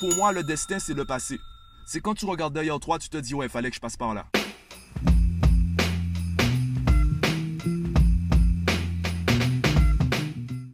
pour moi, le destin, c'est le passé. C'est quand tu regardes derrière toi, tu te dis, ouais, fallait que je passe par là.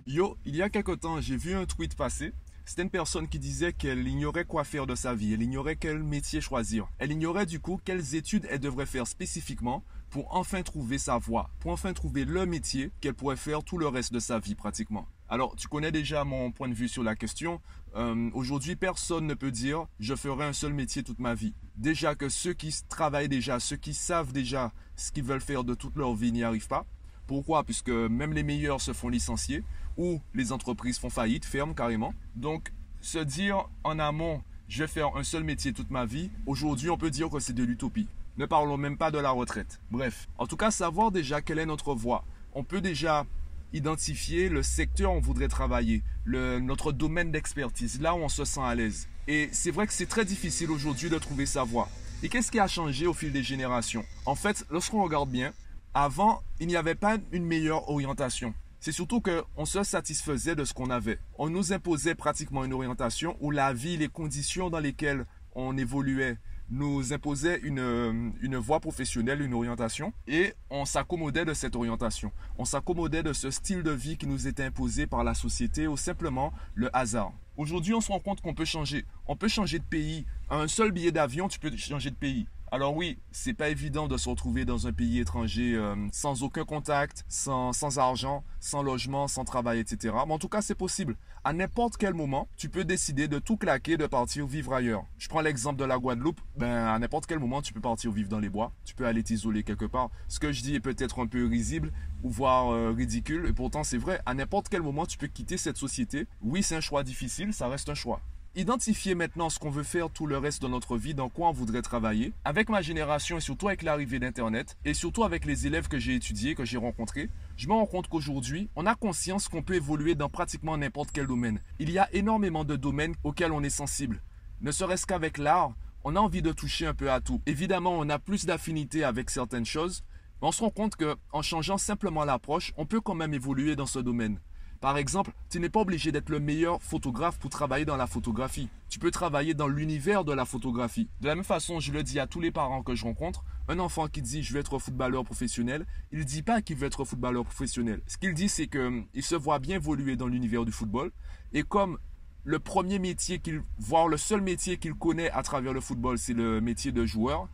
Yo, il y a quelque temps, j'ai vu un tweet passer. C'était une personne qui disait qu'elle ignorait quoi faire de sa vie, elle ignorait quel métier choisir. Elle ignorait du coup quelles études elle devrait faire spécifiquement pour enfin trouver sa voie, pour enfin trouver le métier qu'elle pourrait faire tout le reste de sa vie pratiquement. Alors, tu connais déjà mon point de vue sur la question. Euh, aujourd'hui, personne ne peut dire je ferai un seul métier toute ma vie. Déjà que ceux qui travaillent déjà, ceux qui savent déjà ce qu'ils veulent faire de toute leur vie n'y arrivent pas. Pourquoi? Puisque même les meilleurs se font licencier ou les entreprises font faillite, ferment carrément. Donc, se dire en amont, je vais faire un seul métier toute ma vie, aujourd'hui, on peut dire que c'est de l'utopie. Ne parlons même pas de la retraite. Bref, en tout cas, savoir déjà quelle est notre voie. On peut déjà identifier le secteur où on voudrait travailler, le, notre domaine d'expertise, là où on se sent à l'aise. Et c'est vrai que c'est très difficile aujourd'hui de trouver sa voie. Et qu'est-ce qui a changé au fil des générations? En fait, lorsqu'on regarde bien, avant, il n'y avait pas une meilleure orientation. C'est surtout qu'on se satisfaisait de ce qu'on avait. On nous imposait pratiquement une orientation où la vie, les conditions dans lesquelles on évoluait nous imposaient une, une voie professionnelle, une orientation, et on s'accommodait de cette orientation. On s'accommodait de ce style de vie qui nous était imposé par la société ou simplement le hasard. Aujourd'hui, on se rend compte qu'on peut changer. On peut changer de pays. un seul billet d'avion, tu peux changer de pays. Alors oui, c'est pas évident de se retrouver dans un pays étranger euh, sans aucun contact, sans, sans argent, sans logement, sans travail, etc. Mais en tout cas, c'est possible. À n'importe quel moment, tu peux décider de tout claquer, de partir vivre ailleurs. Je prends l'exemple de la Guadeloupe. Ben, à n'importe quel moment, tu peux partir vivre dans les bois. Tu peux aller t'isoler quelque part. Ce que je dis est peut-être un peu risible ou voire euh, ridicule. Et pourtant, c'est vrai. À n'importe quel moment, tu peux quitter cette société. Oui, c'est un choix difficile. Ça reste un choix. Identifier maintenant ce qu'on veut faire tout le reste de notre vie, dans quoi on voudrait travailler. Avec ma génération et surtout avec l'arrivée d'Internet, et surtout avec les élèves que j'ai étudiés, que j'ai rencontrés, je me rends compte qu'aujourd'hui, on a conscience qu'on peut évoluer dans pratiquement n'importe quel domaine. Il y a énormément de domaines auxquels on est sensible. Ne serait-ce qu'avec l'art, on a envie de toucher un peu à tout. Évidemment, on a plus d'affinité avec certaines choses, mais on se rend compte qu'en changeant simplement l'approche, on peut quand même évoluer dans ce domaine. Par exemple, tu n'es pas obligé d'être le meilleur photographe pour travailler dans la photographie. Tu peux travailler dans l'univers de la photographie. De la même façon, je le dis à tous les parents que je rencontre, un enfant qui dit je veux être footballeur professionnel, il ne dit pas qu'il veut être footballeur professionnel. Ce qu'il dit, c'est qu'il hum, se voit bien évoluer dans l'univers du football. Et comme le premier métier qu'il, voire le seul métier qu'il connaît à travers le football, c'est le métier de joueur,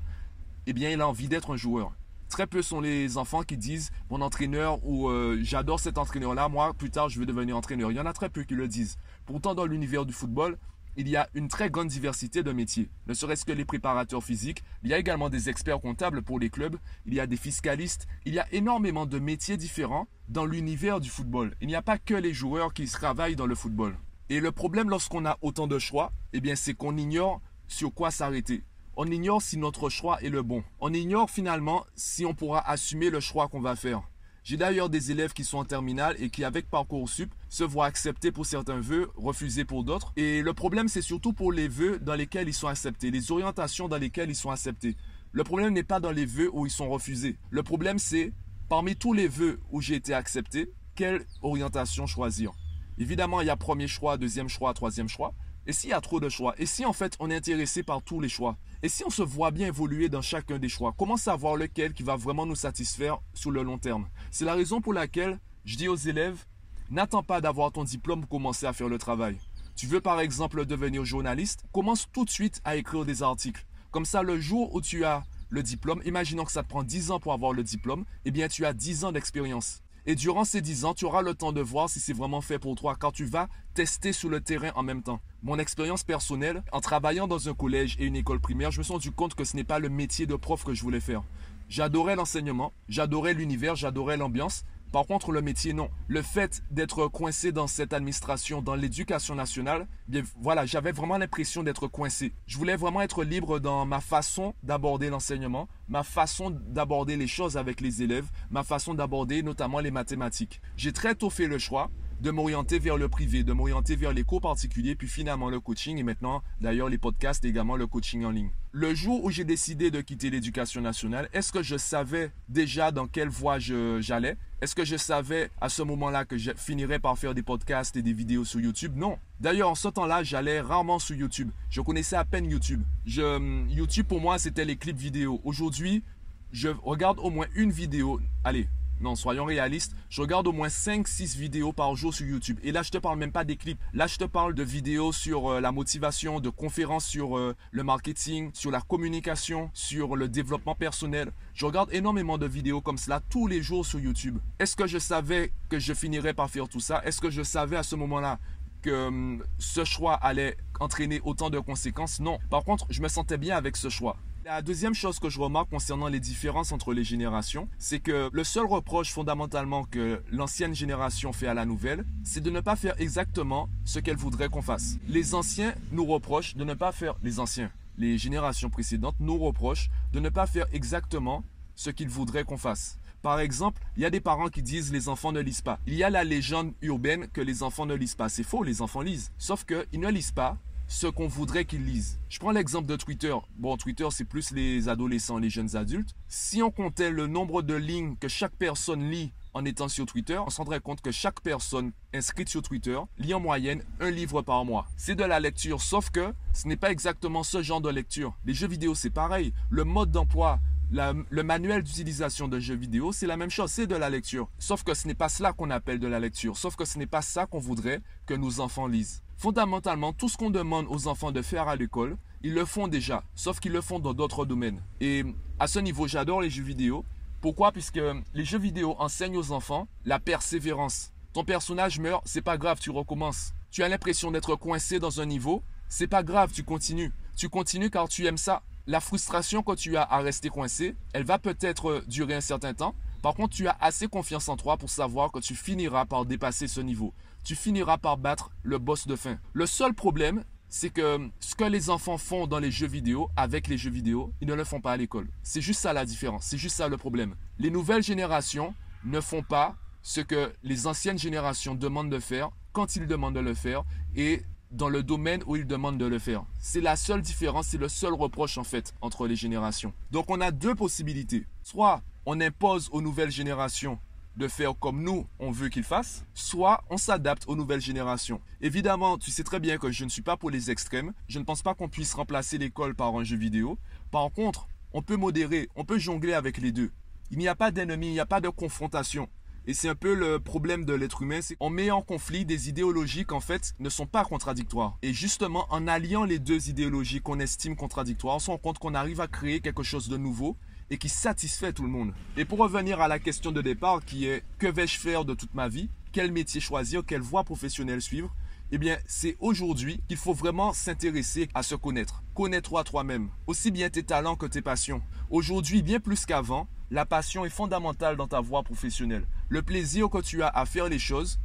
eh bien, il a envie d'être un joueur. Très peu sont les enfants qui disent mon entraîneur ou euh, j'adore cet entraîneur-là, moi plus tard je veux devenir entraîneur. Il y en a très peu qui le disent. Pourtant dans l'univers du football, il y a une très grande diversité de métiers. Ne serait-ce que les préparateurs physiques, il y a également des experts comptables pour les clubs, il y a des fiscalistes, il y a énormément de métiers différents dans l'univers du football. Il n'y a pas que les joueurs qui travaillent dans le football. Et le problème lorsqu'on a autant de choix, eh c'est qu'on ignore sur quoi s'arrêter on ignore si notre choix est le bon. On ignore finalement si on pourra assumer le choix qu'on va faire. J'ai d'ailleurs des élèves qui sont en terminale et qui, avec Parcoursup, se voient acceptés pour certains vœux, refusés pour d'autres. Et le problème, c'est surtout pour les vœux dans lesquels ils sont acceptés, les orientations dans lesquelles ils sont acceptés. Le problème n'est pas dans les vœux où ils sont refusés. Le problème, c'est parmi tous les vœux où j'ai été accepté, quelle orientation choisir? Évidemment, il y a premier choix, deuxième choix, troisième choix. Et s'il y a trop de choix? Et si en fait on est intéressé par tous les choix? Et si on se voit bien évoluer dans chacun des choix Comment savoir lequel qui va vraiment nous satisfaire sur le long terme? C'est la raison pour laquelle je dis aux élèves, n'attends pas d'avoir ton diplôme pour commencer à faire le travail. Tu veux par exemple devenir journaliste? Commence tout de suite à écrire des articles. Comme ça, le jour où tu as le diplôme, imaginons que ça te prend 10 ans pour avoir le diplôme, eh bien tu as 10 ans d'expérience. Et durant ces 10 ans, tu auras le temps de voir si c'est vraiment fait pour toi quand tu vas tester sur le terrain en même temps. Mon expérience personnelle, en travaillant dans un collège et une école primaire, je me suis rendu compte que ce n'est pas le métier de prof que je voulais faire. J'adorais l'enseignement, j'adorais l'univers, j'adorais l'ambiance, par contre, le métier, non. Le fait d'être coincé dans cette administration, dans l'éducation nationale, bien voilà, j'avais vraiment l'impression d'être coincé. Je voulais vraiment être libre dans ma façon d'aborder l'enseignement, ma façon d'aborder les choses avec les élèves, ma façon d'aborder notamment les mathématiques. J'ai très tôt fait le choix de m'orienter vers le privé, de m'orienter vers les cours particuliers, puis finalement le coaching et maintenant d'ailleurs les podcasts et également le coaching en ligne. Le jour où j'ai décidé de quitter l'éducation nationale, est-ce que je savais déjà dans quelle voie j'allais? Est-ce que je savais à ce moment-là que je finirais par faire des podcasts et des vidéos sur YouTube? Non. D'ailleurs, en ce temps-là, j'allais rarement sur YouTube. Je connaissais à peine YouTube. YouTube pour moi, c'était les clips vidéo. Aujourd'hui, je regarde au moins une vidéo. Allez, non, soyons réalistes. Je regarde au moins 5-6 vidéos par jour sur YouTube. Et là, je te parle même pas des clips. Là, je te parle de vidéos sur euh, la motivation, de conférences sur euh, le marketing, sur la communication, sur le développement personnel. Je regarde énormément de vidéos comme cela tous les jours sur YouTube. Est-ce que je savais que je finirais par faire tout ça? Est-ce que je savais à ce moment-là que hum, ce choix allait entraîner autant de conséquences? Non. Par contre, je me sentais bien avec ce choix. La deuxième chose que je remarque concernant les différences entre les générations, c'est que le seul reproche fondamentalement que l'ancienne génération fait à la nouvelle, c'est de ne pas faire exactement ce qu'elle voudrait qu'on fasse. Les anciens nous reprochent de ne pas faire, les anciens, les générations précédentes nous reprochent de ne pas faire exactement ce qu'ils voudraient qu'on fasse. Par exemple, il y a des parents qui disent les enfants ne lisent pas. Il y a la légende urbaine que les enfants ne lisent pas. C'est faux, les enfants lisent. Sauf qu'ils ne lisent pas ce qu'on voudrait qu'ils lisent. Je prends l'exemple de Twitter. Bon, Twitter, c'est plus les adolescents, les jeunes adultes. Si on comptait le nombre de lignes que chaque personne lit en étant sur Twitter, on se rendrait compte que chaque personne inscrite sur Twitter lit en moyenne un livre par mois. C'est de la lecture, sauf que ce n'est pas exactement ce genre de lecture. Les jeux vidéo, c'est pareil. Le mode d'emploi, le manuel d'utilisation d'un jeu vidéo, c'est la même chose, c'est de la lecture. Sauf que ce n'est pas cela qu'on appelle de la lecture, sauf que ce n'est pas ça qu'on voudrait que nos enfants lisent. Fondamentalement, tout ce qu'on demande aux enfants de faire à l'école, ils le font déjà, sauf qu'ils le font dans d'autres domaines. Et à ce niveau, j'adore les jeux vidéo. Pourquoi? Puisque les jeux vidéo enseignent aux enfants la persévérance. Ton personnage meurt, c'est pas grave, tu recommences. Tu as l'impression d'être coincé dans un niveau, c'est pas grave, tu continues. Tu continues car tu aimes ça. La frustration que tu as à rester coincé, elle va peut-être durer un certain temps. Par contre, tu as assez confiance en toi pour savoir que tu finiras par dépasser ce niveau tu finiras par battre le boss de fin. Le seul problème, c'est que ce que les enfants font dans les jeux vidéo, avec les jeux vidéo, ils ne le font pas à l'école. C'est juste ça la différence, c'est juste ça le problème. Les nouvelles générations ne font pas ce que les anciennes générations demandent de faire quand ils demandent de le faire et dans le domaine où ils demandent de le faire. C'est la seule différence, c'est le seul reproche en fait entre les générations. Donc on a deux possibilités. Soit on impose aux nouvelles générations de faire comme nous, on veut qu'ils fassent, soit on s'adapte aux nouvelles générations. Évidemment, tu sais très bien que je ne suis pas pour les extrêmes. Je ne pense pas qu'on puisse remplacer l'école par un jeu vidéo. Par contre, on peut modérer, on peut jongler avec les deux. Il n'y a pas d'ennemi, il n'y a pas de confrontation. Et c'est un peu le problème de l'être humain, c'est qu'on met en conflit des idéologies qui en fait ne sont pas contradictoires. Et justement, en alliant les deux idéologies qu'on estime contradictoires, on se rend compte qu'on arrive à créer quelque chose de nouveau et qui satisfait tout le monde. Et pour revenir à la question de départ qui est que vais-je faire de toute ma vie? Quel métier choisir? Quelle voie professionnelle suivre? Eh bien, c'est aujourd'hui qu'il faut vraiment s'intéresser à se connaître. Connais-toi toi-même, aussi bien tes talents que tes passions. Aujourd'hui, bien plus qu'avant, la passion est fondamentale dans ta voie professionnelle. Le plaisir que tu as à faire les choses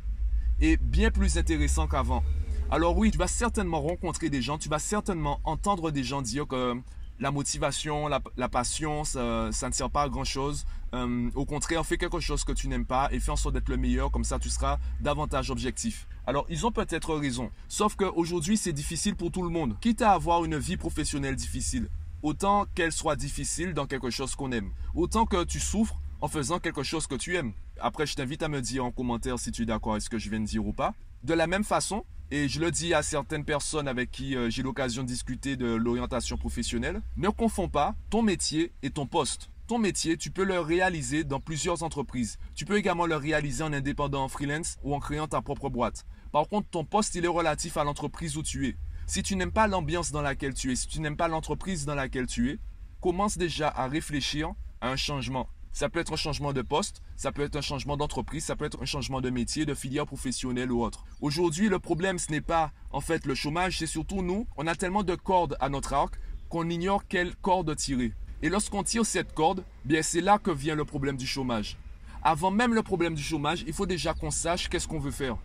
est bien plus intéressant qu'avant. Alors oui, tu vas certainement rencontrer des gens, tu vas certainement entendre des gens dire que la motivation, la, passion, ça, ne sert pas à grand chose. Euh, au contraire, fais quelque chose que tu n'aimes pas et fais en sorte d'être le meilleur, comme ça tu seras davantage objectif. Alors, ils ont peut-être raison. Sauf qu'aujourd'hui, c'est difficile pour tout le monde. Quitte à avoir une vie professionnelle difficile, autant qu'elle soit difficile dans quelque chose qu'on aime. Autant que tu souffres en faisant quelque chose que tu aimes. Après, je t'invite à me dire en commentaire si tu es d'accord avec ce que je viens de dire ou pas. De la même façon, et je le dis à certaines personnes avec qui euh, j'ai l'occasion de discuter de l'orientation professionnelle, ne confonds pas ton métier et ton poste. Ton métier, tu peux le réaliser dans plusieurs entreprises. Tu peux également le réaliser en indépendant, en freelance ou en créant ta propre boîte. Par contre, ton poste, il est relatif à l'entreprise où tu es. Si tu n'aimes pas l'ambiance dans laquelle tu es, si tu n'aimes pas l'entreprise dans laquelle tu es, commence déjà à réfléchir à un changement. Ça peut être un changement de poste, ça peut être un changement d'entreprise, ça peut être un changement de métier, de filière professionnelle ou autre. Aujourd'hui, le problème, ce n'est pas en fait le chômage, c'est surtout nous, on a tellement de cordes à notre arc qu'on ignore quelle corde tirer. Et lorsqu'on tire cette corde, bien c'est là que vient le problème du chômage. Avant même le problème du chômage, il faut déjà qu'on sache qu'est-ce qu'on veut faire.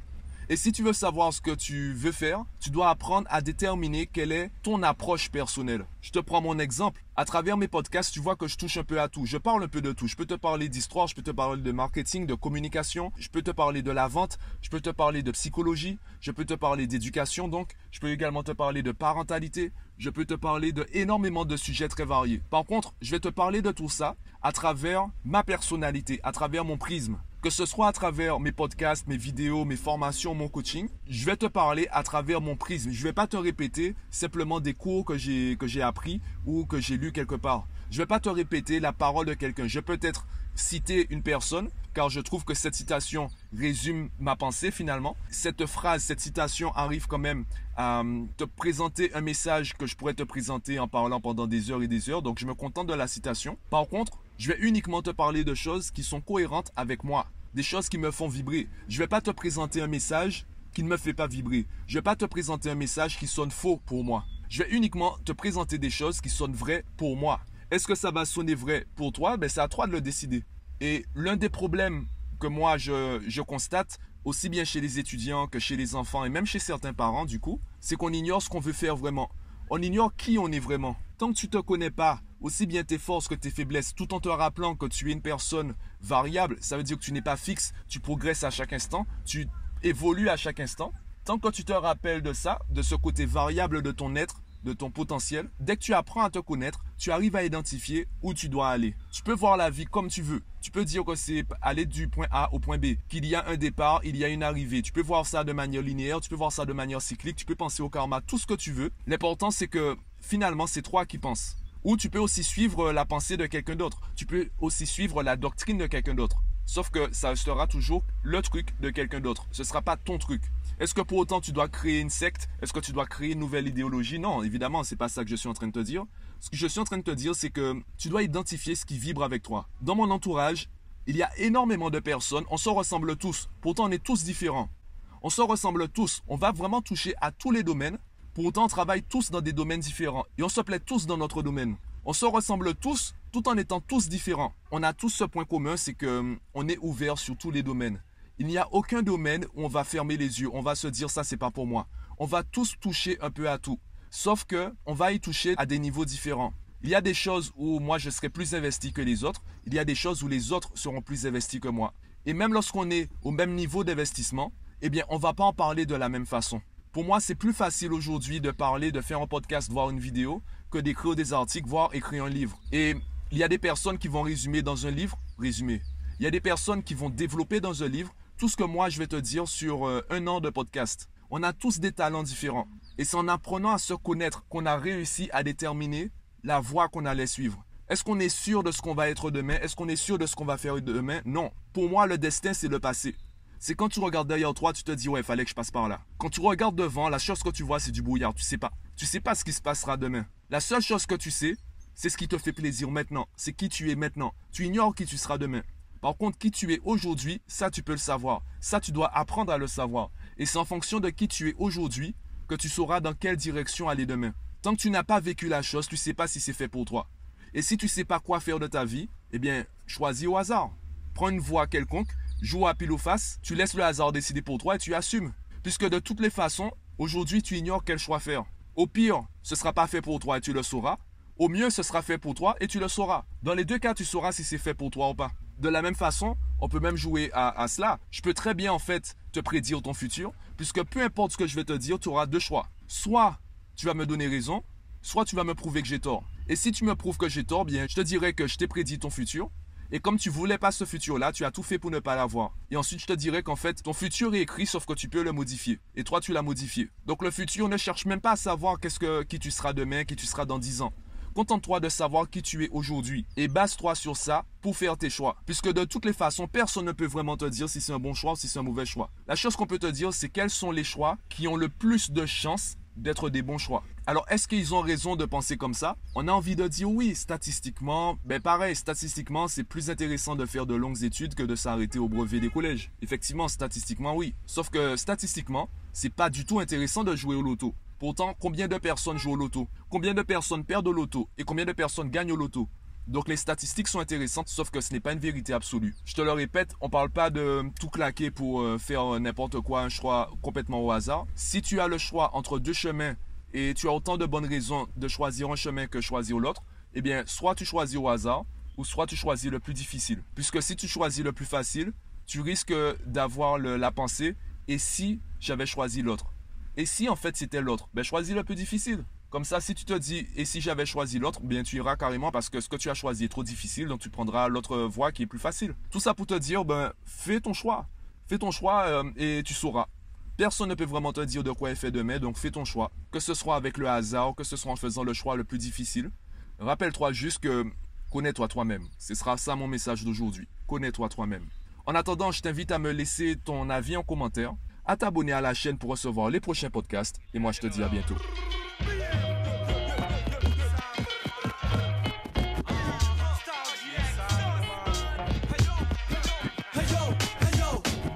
Et si tu veux savoir ce que tu veux faire, tu dois apprendre à déterminer quelle est ton approche personnelle. Je te prends mon exemple. À travers mes podcasts, tu vois que je touche un peu à tout. Je parle un peu de tout. Je peux te parler d'histoire, je peux te parler de marketing, de communication, je peux te parler de la vente, je peux te parler de psychologie, je peux te parler d'éducation donc, je peux également te parler de parentalité, je peux te parler de énormément de sujets très variés. Par contre, je vais te parler de tout ça à travers ma personnalité, à travers mon prisme. Que ce soit à travers mes podcasts, mes vidéos, mes formations, mon coaching, je vais te parler à travers mon prisme. Je ne vais pas te répéter simplement des cours que j'ai appris ou que j'ai lu quelque part. Je ne vais pas te répéter la parole de quelqu'un. Je peux être citer une personne, car je trouve que cette citation résume ma pensée finalement. Cette phrase, cette citation arrive quand même à te présenter un message que je pourrais te présenter en parlant pendant des heures et des heures, donc je me contente de la citation. Par contre, je vais uniquement te parler de choses qui sont cohérentes avec moi, des choses qui me font vibrer. Je ne vais pas te présenter un message qui ne me fait pas vibrer. Je ne vais pas te présenter un message qui sonne faux pour moi. Je vais uniquement te présenter des choses qui sonnent vraies pour moi. Est-ce que ça va sonner vrai pour toi? Ben, C'est à toi de le décider. Et l'un des problèmes que moi je, je, constate, aussi bien chez les étudiants que chez les enfants et même chez certains parents du coup, c'est qu'on ignore ce qu'on veut faire vraiment. On ignore qui on est vraiment. Tant que tu ne te connais pas, aussi bien tes forces que tes faiblesses, tout en te rappelant que tu es une personne variable, ça veut dire que tu n'es pas fixe, tu progresses à chaque instant, tu évolues à chaque instant. Tant que tu te rappelles de ça, de ce côté variable de ton être, de ton potentiel, dès que tu apprends à te connaître, tu arrives à identifier où tu dois aller. Tu peux voir la vie comme tu veux. Tu peux dire que c'est aller du point A au point B, qu'il y a un départ, il y a une arrivée. Tu peux voir ça de manière linéaire, tu peux voir ça de manière cyclique, tu peux penser au karma, tout ce que tu veux. L'important c'est que finalement c'est toi qui penses. Ou tu peux aussi suivre la pensée de quelqu'un d'autre. Tu peux aussi suivre la doctrine de quelqu'un d'autre. Sauf que ça sera toujours le truc de quelqu'un d'autre. Ce ne sera pas ton truc. Est-ce que pour autant tu dois créer une secte? Est-ce que tu dois créer une nouvelle idéologie? Non, évidemment, c'est pas ça que je suis en train de te dire. Ce que je suis en train de te dire, c'est que tu dois identifier ce qui vibre avec toi. Dans mon entourage, il y a énormément de personnes, on se ressemble tous, pourtant on est tous différents. On se ressemble tous, on va vraiment toucher à tous les domaines, pourtant on travaille tous dans des domaines différents et on se plaît tous dans notre domaine. On se ressemble tous tout en étant tous différents. On a tous ce point commun, c'est que on est ouvert sur tous les domaines. Il n'y a aucun domaine où on va fermer les yeux, on va se dire ça c'est pas pour moi. On va tous toucher un peu à tout. Sauf que on va y toucher à des niveaux différents. Il y a des choses où moi je serai plus investi que les autres, il y a des choses où les autres seront plus investis que moi. Et même lorsqu'on est au même niveau d'investissement, eh bien on va pas en parler de la même façon. Pour moi, c'est plus facile aujourd'hui de parler, de faire un podcast, voir une vidéo, que d'écrire des articles, voire écrire un livre. Et il y a des personnes qui vont résumer dans un livre, résumer. Il y a des personnes qui vont développer dans un livre tout ce que moi je vais te dire sur euh, un an de podcast. On a tous des talents différents. Et c'est en apprenant à se connaître qu'on a réussi à déterminer la voie qu'on allait suivre. Est-ce qu'on est sûr de ce qu'on va être demain? Est-ce qu'on est sûr de ce qu'on va faire demain? Non. Pour moi, le destin, c'est le passé. C'est quand tu regardes derrière toi, tu te dis, ouais, il fallait que je passe par là. Quand tu regardes devant, la chose que tu vois, c'est du brouillard. Tu sais pas. Tu sais pas ce qui se passera demain. La seule chose que tu sais, c'est ce qui te fait plaisir maintenant. C'est qui tu es maintenant. Tu ignores qui tu seras demain. Par contre, qui tu es aujourd'hui, ça tu peux le savoir. Ça tu dois apprendre à le savoir. Et c'est en fonction de qui tu es aujourd'hui que tu sauras dans quelle direction aller demain. Tant que tu n'as pas vécu la chose, tu ne sais pas si c'est fait pour toi. Et si tu ne sais pas quoi faire de ta vie, eh bien, choisis au hasard. Prends une voie quelconque, joue à pile ou face, tu laisses le hasard décider pour toi et tu assumes. Puisque de toutes les façons, aujourd'hui, tu ignores quel choix faire. Au pire, ce ne sera pas fait pour toi et tu le sauras. Au mieux, ce sera fait pour toi et tu le sauras. Dans les deux cas, tu sauras si c'est fait pour toi ou pas. De la même façon, on peut même jouer à, cela. Je peux très bien en fait te prédire ton futur, puisque peu importe ce que je vais te dire, tu auras deux choix. Soit tu vas me donner raison, soit tu vas me prouver que j'ai tort. Et si tu me prouves que j'ai tort, bien, je te dirai que je t'ai prédit ton futur. Et comme tu voulais pas ce futur-là, tu as tout fait pour ne pas l'avoir. Et ensuite, je te dirai qu'en fait, ton futur est écrit, sauf que tu peux le modifier. Et toi, tu l'as modifié. Donc le futur ne cherche même pas à savoir qu'est-ce que, qui tu seras demain, qui tu seras dans dix ans. Contente-toi de savoir qui tu es aujourd'hui et base-toi sur ça pour faire tes choix. Puisque de toutes les façons, personne ne peut vraiment te dire si c'est un bon choix ou si c'est un mauvais choix. La chose qu'on peut te dire, c'est quels sont les choix qui ont le plus de chances d'être des bons choix. Alors, est-ce qu'ils ont raison de penser comme ça? On a envie de dire oui, statistiquement, ben pareil, statistiquement, c'est plus intéressant de faire de longues études que de s'arrêter au brevet des collèges. Effectivement, statistiquement, oui. Sauf que statistiquement, c'est pas du tout intéressant de jouer au loto. Pourtant, combien de personnes jouent au loto? Combien de personnes perdent au loto? Et combien de personnes gagnent au loto? Donc les statistiques sont intéressantes, sauf que ce n'est pas une vérité absolue. Je te le répète, on parle pas de tout claquer pour euh, faire n'importe quoi, un choix complètement au hasard. Si tu as le choix entre deux chemins et tu as autant de bonnes raisons de choisir un chemin que choisir l'autre, eh bien, soit tu choisis au hasard, ou soit tu choisis le plus difficile. Puisque si tu choisis le plus facile, tu risques d'avoir la pensée, et si j'avais choisi l'autre? Et si en fait c'était l'autre? Ben choisis le plus difficile. Comme ça, si tu te dis, et si j'avais choisi l'autre, bien tu iras carrément parce que ce que tu as choisi est trop difficile, donc tu prendras l'autre voie qui est plus facile. Tout ça pour te dire, ben, fais ton choix. Fais ton choix euh, et tu sauras. Personne ne peut vraiment te dire de quoi est fait demain, donc fais ton choix. Que ce soit avec le hasard, que ce soit en faisant le choix le plus difficile. Rappelle-toi juste que connais-toi toi-même. Ce sera ça mon message d'aujourd'hui. Connais-toi toi-même. En attendant, je t'invite à me laisser ton avis en commentaire, à t'abonner à la chaîne pour recevoir les prochains podcasts, et moi je te dis à bientôt.